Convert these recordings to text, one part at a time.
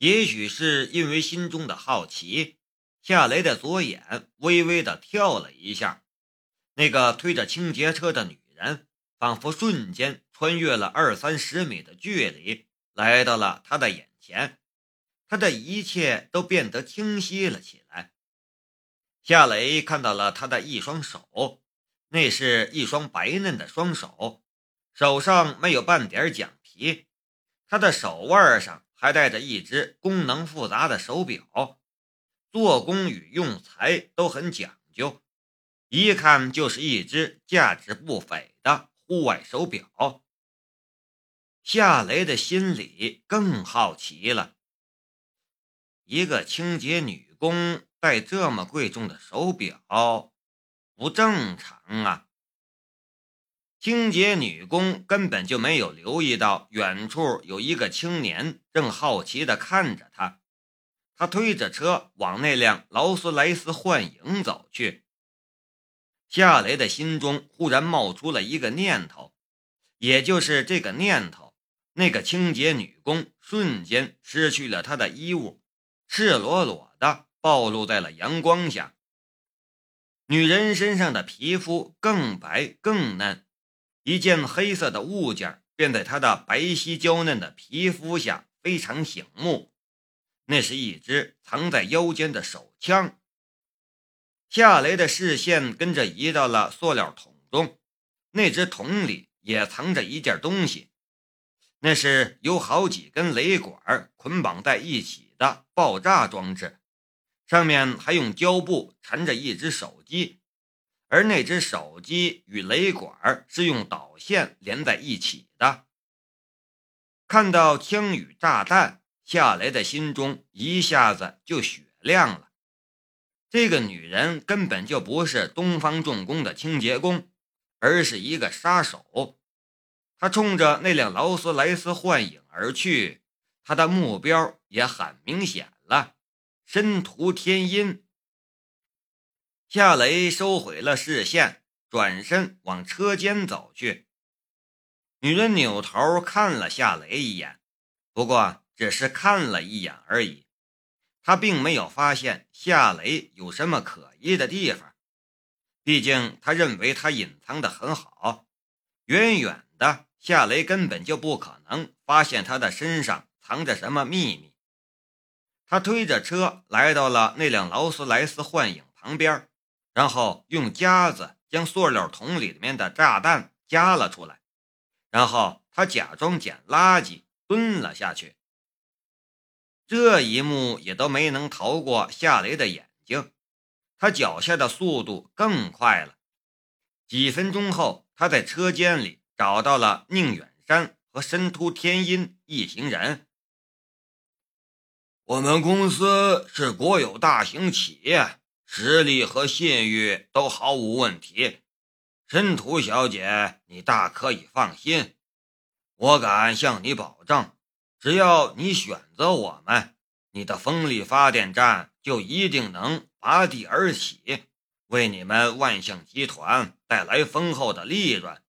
也许是因为心中的好奇，夏雷的左眼微微的跳了一下。那个推着清洁车的女人，仿佛瞬间穿越了二三十米的距离，来到了他的眼前。他的一切都变得清晰了起来。夏雷看到了他的一双手，那是一双白嫩的双手，手上没有半点奖皮。他的手腕上还带着一只功能复杂的手表，做工与用材都很讲究，一看就是一只价值不菲的户外手表。夏雷的心里更好奇了。一个清洁女工戴这么贵重的手表，不正常啊！清洁女工根本就没有留意到远处有一个青年正好奇地看着她。他推着车往那辆劳斯莱斯幻影走去。夏雷的心中忽然冒出了一个念头，也就是这个念头，那个清洁女工瞬间失去了她的衣物。赤裸裸的暴露在了阳光下。女人身上的皮肤更白更嫩，一件黑色的物件便在他的白皙娇嫩的皮肤下非常醒目。那是一支藏在腰间的手枪。夏雷的视线跟着移到了塑料桶中，那只桶里也藏着一件东西，那是有好几根雷管捆绑在一起。的爆炸装置，上面还用胶布缠着一只手机，而那只手机与雷管是用导线连在一起的。看到枪与炸弹，夏雷的心中一下子就雪亮了。这个女人根本就不是东方重工的清洁工，而是一个杀手。她冲着那辆劳斯莱斯幻影而去。他的目标也很明显了，申屠天音。夏雷收回了视线，转身往车间走去。女人扭头看了夏雷一眼，不过只是看了一眼而已。她并没有发现夏雷有什么可疑的地方，毕竟她认为他隐藏的很好，远远的，夏雷根本就不可能发现他的身上。藏着什么秘密？他推着车来到了那辆劳斯莱斯幻影旁边，然后用夹子将塑料桶里面的炸弹夹了出来，然后他假装捡垃圾蹲了下去。这一幕也都没能逃过夏雷的眼睛，他脚下的速度更快了。几分钟后，他在车间里找到了宁远山和申屠天音一行人。我们公司是国有大型企业，实力和信誉都毫无问题。申屠小姐，你大可以放心，我敢向你保证，只要你选择我们，你的风力发电站就一定能拔地而起，为你们万象集团带来丰厚的利润。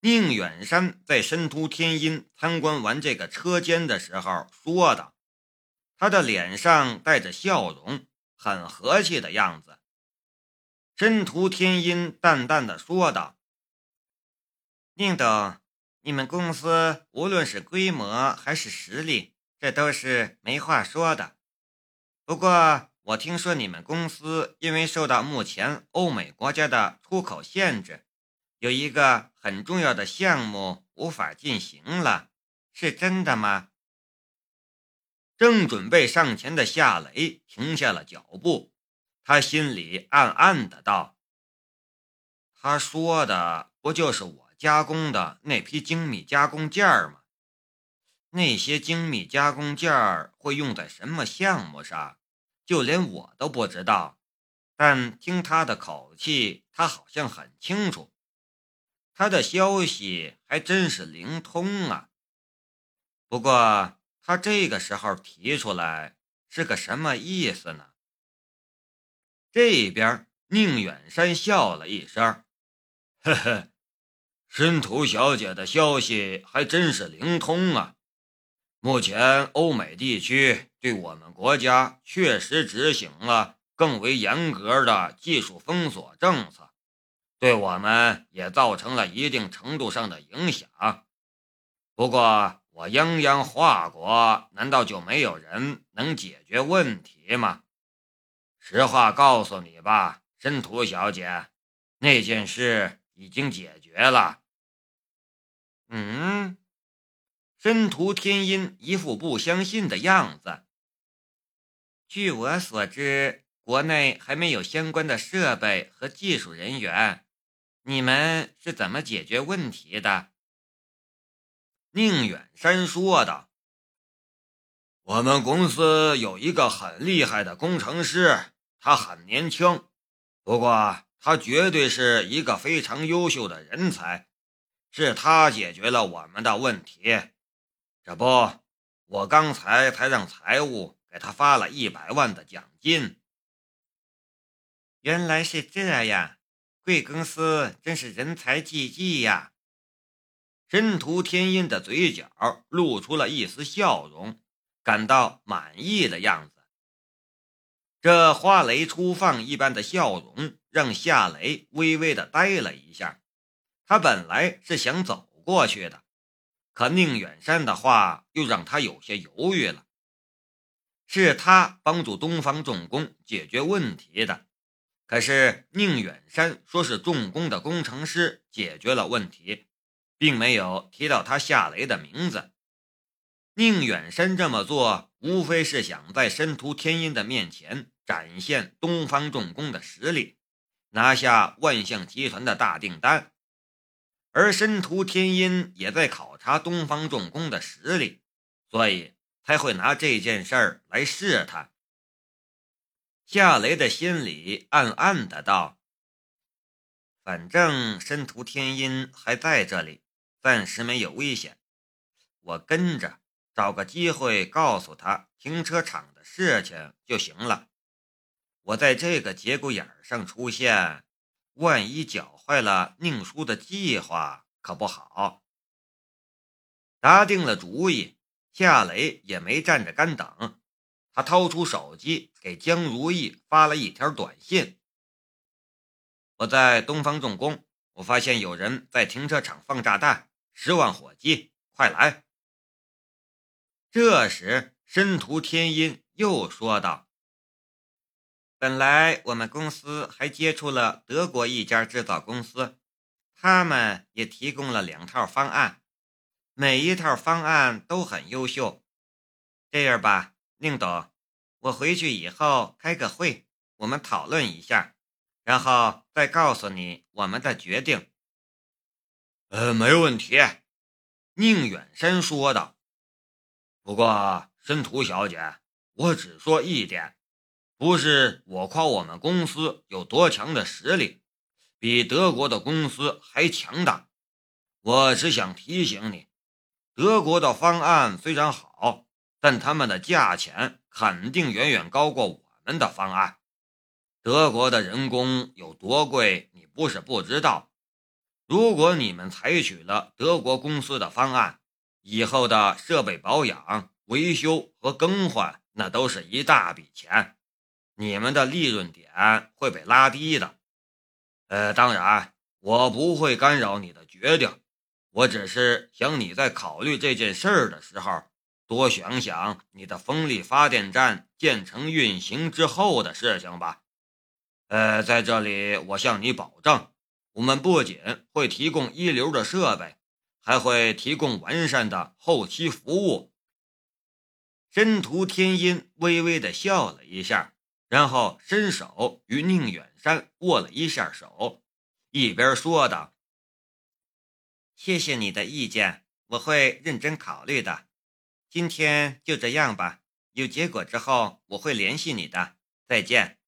宁远山在申屠天音参观完这个车间的时候说的。他的脸上带着笑容，很和气的样子。申屠天音淡淡的说道：“宁董，你们公司无论是规模还是实力，这都是没话说的。不过，我听说你们公司因为受到目前欧美国家的出口限制，有一个很重要的项目无法进行了，是真的吗？”正准备上前的夏雷停下了脚步，他心里暗暗的道：“他说的不就是我加工的那批精密加工件儿吗？那些精密加工件儿会用在什么项目上，就连我都不知道。但听他的口气，他好像很清楚。他的消息还真是灵通啊。不过……”他这个时候提出来是个什么意思呢？这边宁远山笑了一声：“呵呵，申屠小姐的消息还真是灵通啊。目前欧美地区对我们国家确实执行了更为严格的技术封锁政策，对我们也造成了一定程度上的影响。不过，我泱泱华国难道就没有人能解决问题吗？实话告诉你吧，申屠小姐，那件事已经解决了。嗯，申屠天音一副不相信的样子。据我所知，国内还没有相关的设备和技术人员，你们是怎么解决问题的？宁远山说道：“我们公司有一个很厉害的工程师。”他很年轻，不过他绝对是一个非常优秀的人才，是他解决了我们的问题。这不，我刚才才让财务给他发了一百万的奖金。原来是这样，贵公司真是人才济济呀！申屠天音的嘴角露出了一丝笑容，感到满意的样子。这花蕾初放一般的笑容，让夏雷微微的呆了一下。他本来是想走过去的，可宁远山的话又让他有些犹豫了。是他帮助东方重工解决问题的，可是宁远山说是重工的工程师解决了问题，并没有提到他夏雷的名字。宁远山这么做，无非是想在申屠天音的面前展现东方重工的实力，拿下万象集团的大订单。而申屠天音也在考察东方重工的实力，所以才会拿这件事儿来试探。夏雷的心里暗暗的道：“反正申屠天音还在这里，暂时没有危险，我跟着。”找个机会告诉他停车场的事情就行了。我在这个节骨眼上出现，万一搅坏了宁叔的计划，可不好。打定了主意，夏雷也没站着干等，他掏出手机给江如意发了一条短信：“我在东方重工，我发现有人在停车场放炸弹，十万火急，快来！”这时，申屠天音又说道：“本来我们公司还接触了德国一家制造公司，他们也提供了两套方案，每一套方案都很优秀。这样吧，宁董，我回去以后开个会，我们讨论一下，然后再告诉你我们的决定。”“呃，没问题。”宁远山说道。不过，申屠小姐，我只说一点，不是我夸我们公司有多强的实力，比德国的公司还强大。我只想提醒你，德国的方案虽然好，但他们的价钱肯定远远高过我们的方案。德国的人工有多贵，你不是不知道。如果你们采取了德国公司的方案，以后的设备保养、维修和更换，那都是一大笔钱，你们的利润点会被拉低的。呃，当然，我不会干扰你的决定，我只是想你在考虑这件事儿的时候，多想想你的风力发电站建成运行之后的事情吧。呃，在这里，我向你保证，我们不仅会提供一流的设备。还会提供完善的后期服务。申屠天音微微的笑了一下，然后伸手与宁远山握了一下手，一边说道：“谢谢你的意见，我会认真考虑的。今天就这样吧，有结果之后我会联系你的。再见。”“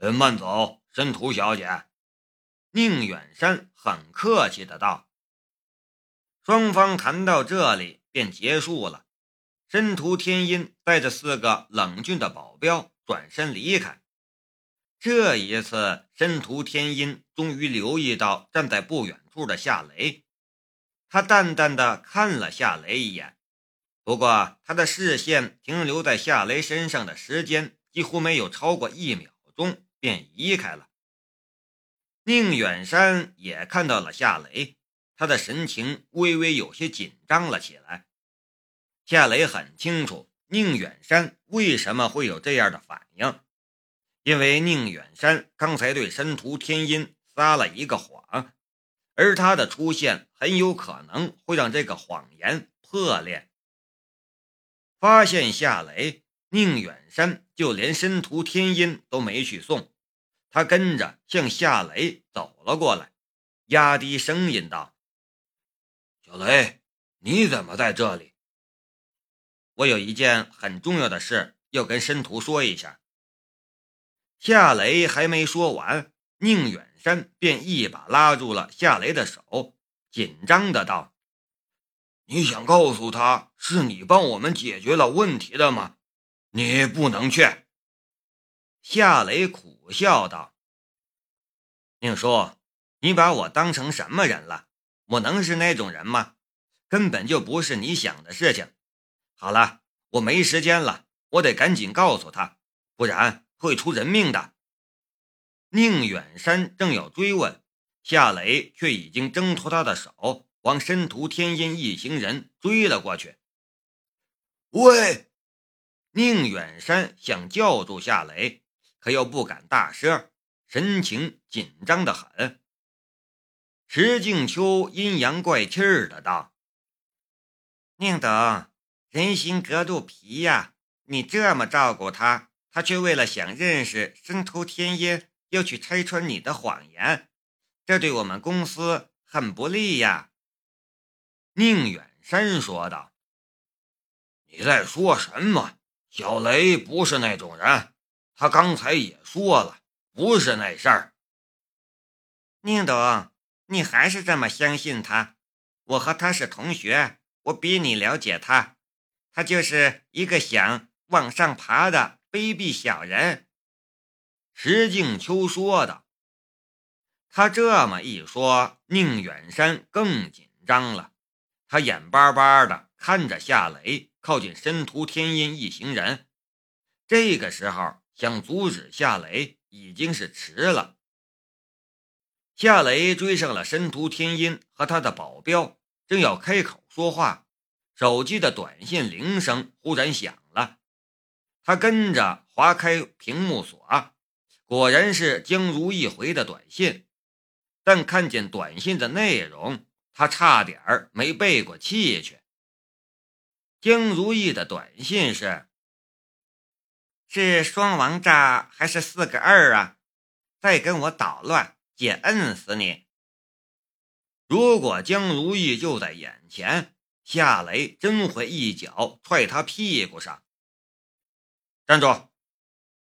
嗯，慢走，申屠小姐。”宁远山很客气的道。双方谈到这里便结束了。申屠天音带着四个冷峻的保镖转身离开。这一次，申屠天音终于留意到站在不远处的夏雷。他淡淡的看了夏雷一眼，不过他的视线停留在夏雷身上的时间几乎没有超过一秒钟，便移开了。宁远山也看到了夏雷，他的神情微微有些紧张了起来。夏雷很清楚宁远山为什么会有这样的反应，因为宁远山刚才对申屠天音撒了一个谎，而他的出现很有可能会让这个谎言破裂。发现夏雷，宁远山就连申屠天音都没去送，他跟着向夏雷走了过来，压低声音道：“小雷，你怎么在这里？我有一件很重要的事要跟申屠说一下。”夏雷还没说完，宁远山便一把拉住了夏雷的手，紧张的道。你想告诉他是你帮我们解决了问题的吗？你不能去。夏雷苦笑道：“宁叔，你把我当成什么人了？我能是那种人吗？根本就不是你想的事情。好了，我没时间了，我得赶紧告诉他，不然会出人命的。”宁远山正要追问，夏雷却已经挣脱他的手。往申屠天音一行人追了过去。喂！宁远山想叫住夏雷，可又不敢大声，神情紧张的很。石静秋阴阳怪气儿的道：“宁董，人心隔肚皮呀！你这么照顾他，他却为了想认识生偷天音，又去拆穿你的谎言，这对我们公司很不利呀！”宁远山说道：“你在说什么？小雷不是那种人，他刚才也说了，不是那事儿。”宁董，你还是这么相信他？我和他是同学，我比你了解他，他就是一个想往上爬的卑鄙小人。”石静秋说道。他这么一说，宁远山更紧张了。他眼巴巴的看着夏雷靠近申屠天音一行人，这个时候想阻止夏雷已经是迟了。夏雷追上了申屠天音和他的保镖，正要开口说话，手机的短信铃声忽然响了。他跟着划开屏幕锁，果然是江如意回的短信，但看见短信的内容。他差点没背过气去。江如意的短信是：“是双王炸还是四个二啊？再跟我捣乱，姐摁死你！”如果江如意就在眼前，夏雷真会一脚踹他屁股上。站住！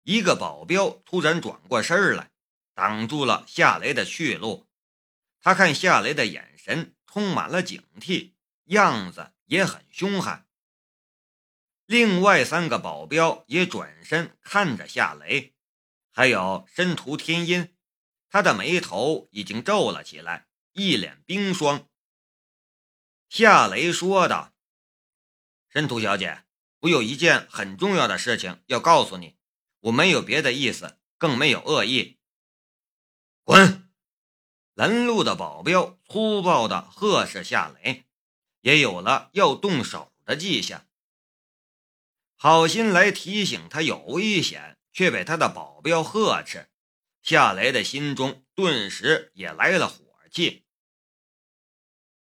一个保镖突然转过身来，挡住了夏雷的去路。他看夏雷的眼神。充满了警惕，样子也很凶悍。另外三个保镖也转身看着夏雷，还有申屠天音，他的眉头已经皱了起来，一脸冰霜。夏雷说道：“申屠小姐，我有一件很重要的事情要告诉你，我没有别的意思，更没有恶意。”滚！拦路的保镖粗暴地呵斥夏雷，也有了要动手的迹象。好心来提醒他有危险，却被他的保镖呵斥，夏雷的心中顿时也来了火气。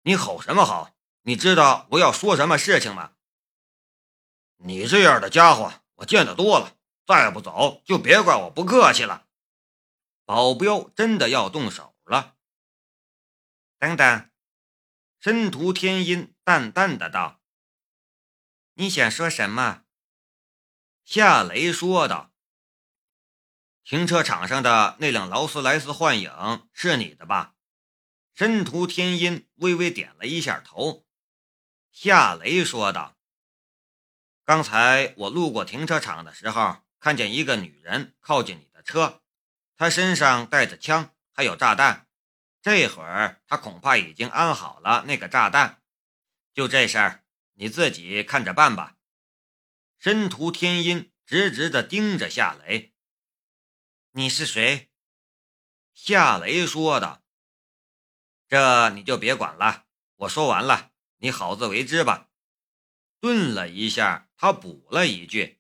你吼什么吼？你知道我要说什么事情吗？你这样的家伙我见得多了，再不走就别怪我不客气了。保镖真的要动手了。等等，申屠天音淡淡的道：“你想说什么？”夏雷说道：“停车场上的那辆劳斯莱斯幻影是你的吧？”申屠天音微微点了一下头。夏雷说道：“刚才我路过停车场的时候，看见一个女人靠近你的车，她身上带着枪，还有炸弹。”这会儿她恐怕已经安好了那个炸弹。就这事儿，你自己看着办吧。申屠天音直直的盯着夏雷。你是谁？夏雷说道。这你就别管了，我说完了，你好自为之吧。顿了一下，他补了一句：“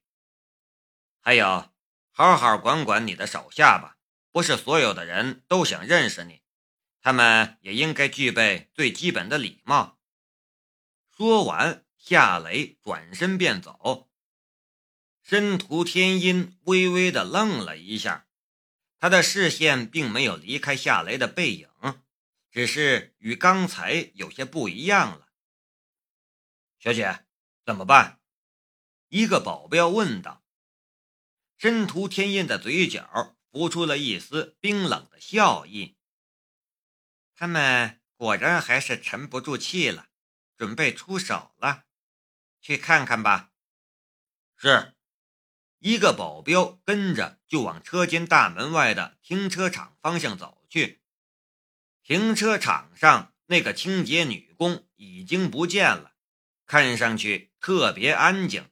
还有，好好管管你的手下吧，不是所有的人都想认识你，他们也应该具备最基本的礼貌。”说完，夏雷转身便走。申屠天音微微的愣了一下，他的视线并没有离开夏雷的背影。只是与刚才有些不一样了。小姐，怎么办？一个保镖问道。申屠天印的嘴角浮出了一丝冰冷的笑意。他们果然还是沉不住气了，准备出手了。去看看吧。是。一个保镖跟着就往车间大门外的停车场方向走去。停车场上那个清洁女工已经不见了，看上去特别安静。